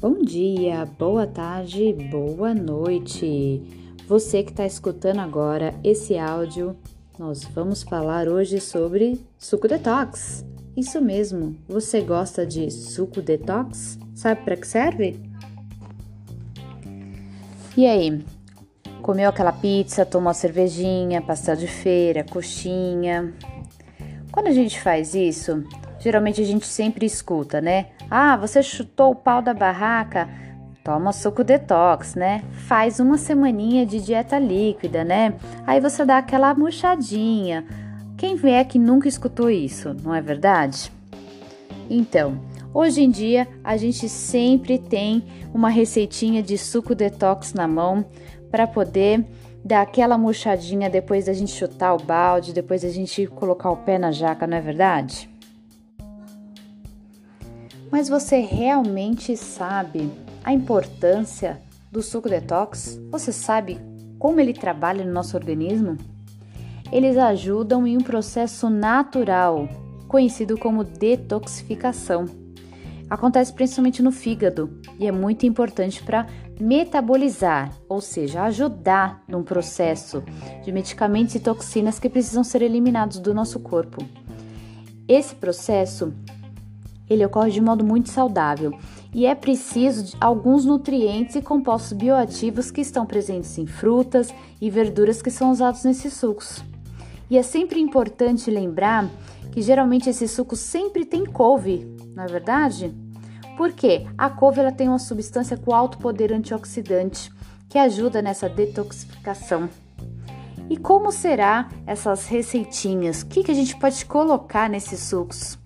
Bom dia, boa tarde, boa noite. Você que está escutando agora esse áudio, nós vamos falar hoje sobre suco detox. Isso mesmo, você gosta de suco detox? Sabe para que serve? E aí, comeu aquela pizza, tomou cervejinha, pastel de feira, coxinha? Quando a gente faz isso, geralmente a gente sempre escuta, né? Ah, você chutou o pau da barraca? Toma suco detox, né? Faz uma semaninha de dieta líquida, né? Aí você dá aquela murchadinha. Quem é que nunca escutou isso, não é verdade? Então, hoje em dia a gente sempre tem uma receitinha de suco detox na mão para poder dar aquela murchadinha depois da gente chutar o balde, depois da gente colocar o pé na jaca, não é verdade? Mas você realmente sabe a importância do suco detox? Você sabe como ele trabalha no nosso organismo? Eles ajudam em um processo natural, conhecido como detoxificação. Acontece principalmente no fígado e é muito importante para metabolizar, ou seja, ajudar num processo de medicamentos e toxinas que precisam ser eliminados do nosso corpo. Esse processo ele ocorre de modo muito saudável e é preciso de alguns nutrientes e compostos bioativos que estão presentes em frutas e verduras que são usados nesses sucos. E é sempre importante lembrar que geralmente esse suco sempre tem couve, não é verdade? Porque a couve ela tem uma substância com alto poder antioxidante que ajuda nessa detoxificação. E como será essas receitinhas? O que, que a gente pode colocar nesses sucos?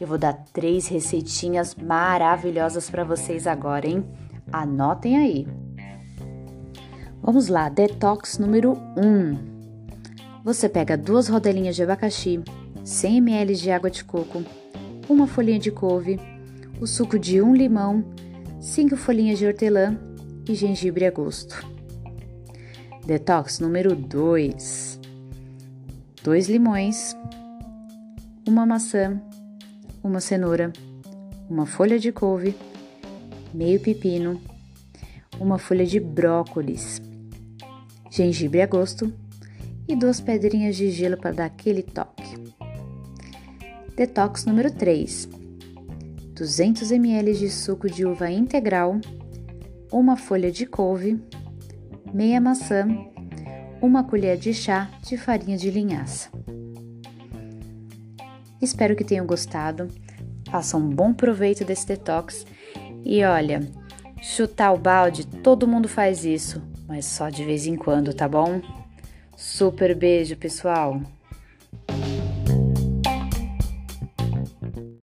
Eu vou dar três receitinhas maravilhosas para vocês agora, hein? Anotem aí. Vamos lá, detox número 1. Um. Você pega duas rodelinhas de abacaxi, 100 ml de água de coco, uma folhinha de couve, o suco de um limão, 5 folhinhas de hortelã e gengibre a gosto. Detox número 2. 2 limões, uma maçã, uma cenoura, uma folha de couve, meio pepino, uma folha de brócolis, gengibre a gosto e duas pedrinhas de gelo para dar aquele toque. Detox número 3: 200 ml de suco de uva integral, uma folha de couve, meia maçã, uma colher de chá de farinha de linhaça. Espero que tenham gostado. Façam um bom proveito desse detox. E olha, chutar o balde, todo mundo faz isso, mas só de vez em quando, tá bom? Super beijo, pessoal!